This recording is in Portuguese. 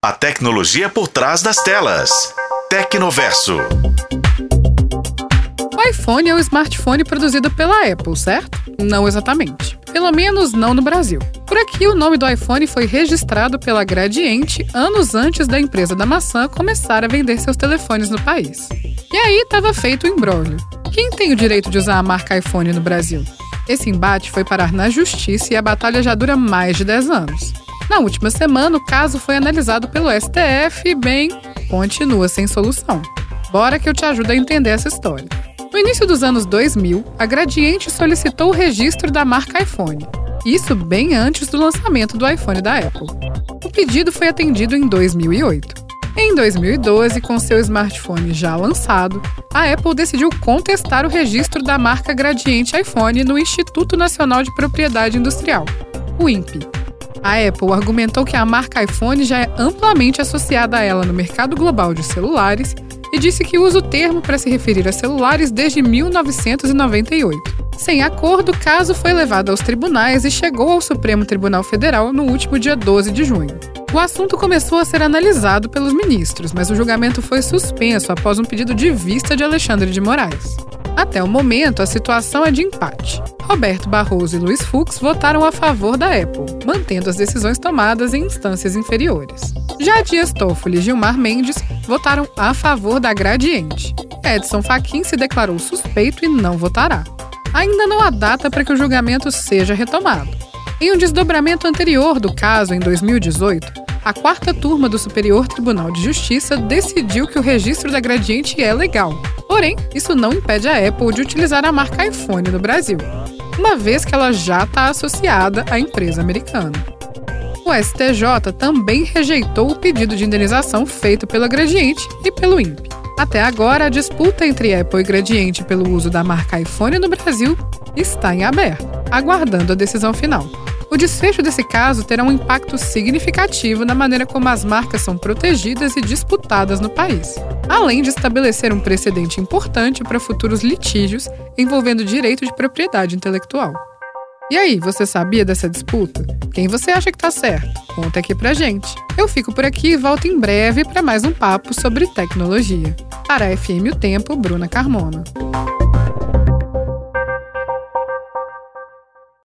A tecnologia por trás das telas. Tecnoverso. O iPhone é o smartphone produzido pela Apple, certo? Não exatamente. Pelo menos não no Brasil. Por aqui, o nome do iPhone foi registrado pela Gradiente anos antes da empresa da maçã começar a vender seus telefones no país. E aí estava feito o embrólio. Quem tem o direito de usar a marca iPhone no Brasil? Esse embate foi parar na justiça e a batalha já dura mais de 10 anos. Na última semana, o caso foi analisado pelo STF e, bem, continua sem solução. Bora que eu te ajudo a entender essa história. No início dos anos 2000, a Gradiente solicitou o registro da marca iPhone. Isso bem antes do lançamento do iPhone da Apple. O pedido foi atendido em 2008. Em 2012, com seu smartphone já lançado, a Apple decidiu contestar o registro da marca Gradiente iPhone no Instituto Nacional de Propriedade Industrial, o INPE. A Apple argumentou que a marca iPhone já é amplamente associada a ela no mercado global de celulares e disse que usa o termo para se referir a celulares desde 1998. Sem acordo, o caso foi levado aos tribunais e chegou ao Supremo Tribunal Federal no último dia 12 de junho. O assunto começou a ser analisado pelos ministros, mas o julgamento foi suspenso após um pedido de vista de Alexandre de Moraes. Até o momento, a situação é de empate. Roberto Barroso e Luiz Fux votaram a favor da Apple, mantendo as decisões tomadas em instâncias inferiores. Já Dias Toffoli e Gilmar Mendes votaram a favor da Gradiente. Edson Fachin se declarou suspeito e não votará. Ainda não há data para que o julgamento seja retomado. Em um desdobramento anterior do caso, em 2018, a quarta turma do Superior Tribunal de Justiça decidiu que o registro da Gradiente é legal. Porém, isso não impede a Apple de utilizar a marca iPhone no Brasil, uma vez que ela já está associada à empresa americana. O STJ também rejeitou o pedido de indenização feito pela Gradiente e pelo INPE. Até agora, a disputa entre Apple e Gradiente pelo uso da marca iPhone no Brasil está em aberto, aguardando a decisão final. O desfecho desse caso terá um impacto significativo na maneira como as marcas são protegidas e disputadas no país, além de estabelecer um precedente importante para futuros litígios envolvendo direito de propriedade intelectual. E aí, você sabia dessa disputa? Quem você acha que tá certo? Conta aqui pra gente. Eu fico por aqui e volto em breve para mais um papo sobre tecnologia. Para a FM O Tempo, Bruna Carmona.